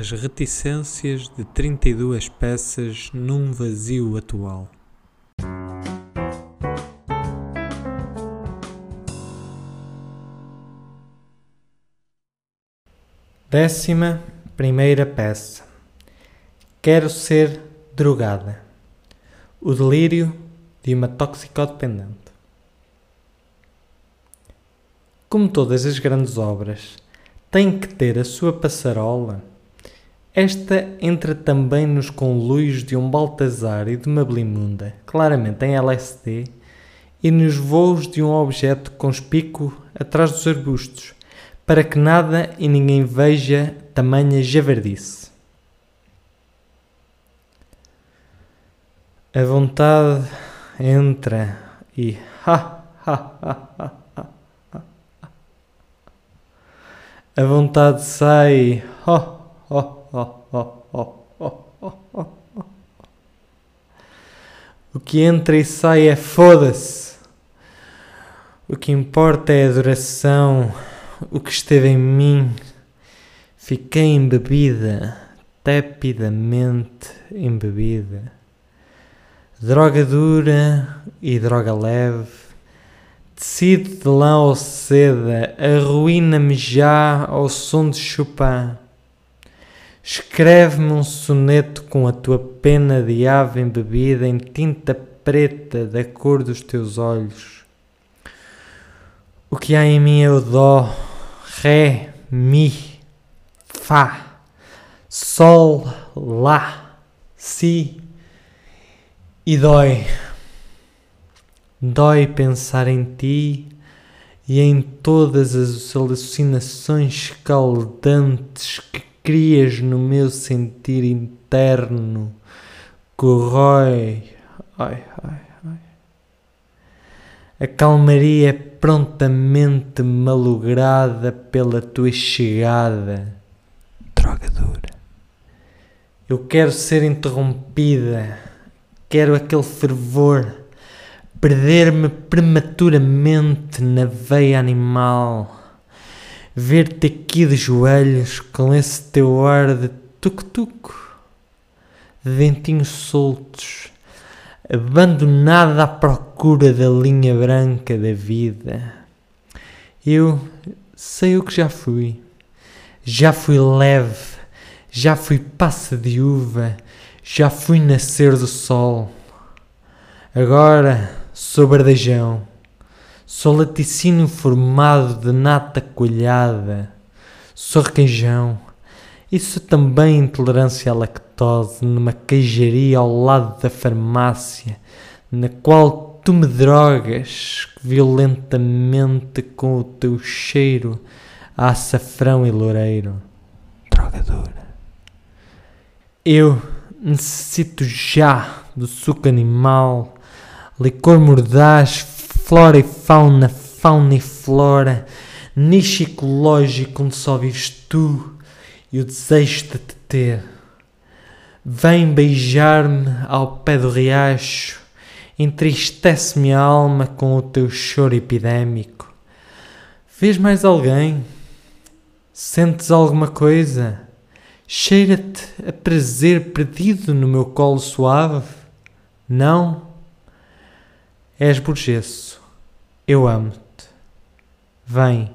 as reticências de 32 peças num vazio atual. Décima primeira peça. Quero ser drogada. O delírio de uma toxicodependente. Como todas as grandes obras, tem que ter a sua passarola. Esta entra também nos conluios de um Baltazar e de uma Blimunda, claramente em LSD, e nos voos de um objeto conspícuo atrás dos arbustos, para que nada e ninguém veja tamanha javardice. A vontade entra e ha ha ha ha A vontade sai. Oh, oh, O que entra e sai é foda-se. O que importa é a adoração. O que esteve em mim. Fiquei embebida, tepidamente embebida. Droga dura e droga leve Tecido de lã ou seda, arruína-me já ao som de Chopin. Escreve-me um soneto com a tua pena de ave embebida em tinta preta da cor dos teus olhos. O que há em mim é o dó, ré, mi, fá, sol, lá, si e dói. Dói pensar em ti e em todas as alucinações caldantes que crias no meu sentir interno. Corrói. Ai, ai, ai. A calmaria é prontamente malograda pela tua chegada. Droga dura. Eu quero ser interrompida. Quero aquele fervor perder-me prematuramente na veia animal, ver-te aqui de joelhos com esse teu ar de tuk-tuk, de dentinhos soltos, abandonada à procura da linha branca da vida. Eu sei o que já fui. Já fui leve, já fui passa de uva, já fui nascer do sol. Agora Sou bardejão, sou laticínio formado de nata coalhada, sou requeijão e sou também intolerância à lactose numa queijaria ao lado da farmácia, na qual tu me drogas violentamente com o teu cheiro a açafrão e loureiro. Drogadora. Eu necessito já do suco animal licor mordaz, flora e fauna, fauna e flora, nicho ecológico onde só vives tu e o desejo de te ter. Vem beijar-me ao pé do riacho, entristece-me a alma com o teu choro epidémico. Vês mais alguém? Sentes alguma coisa? Cheira-te a prazer perdido no meu colo suave? Não? És burgesso. Eu amo-te. Vem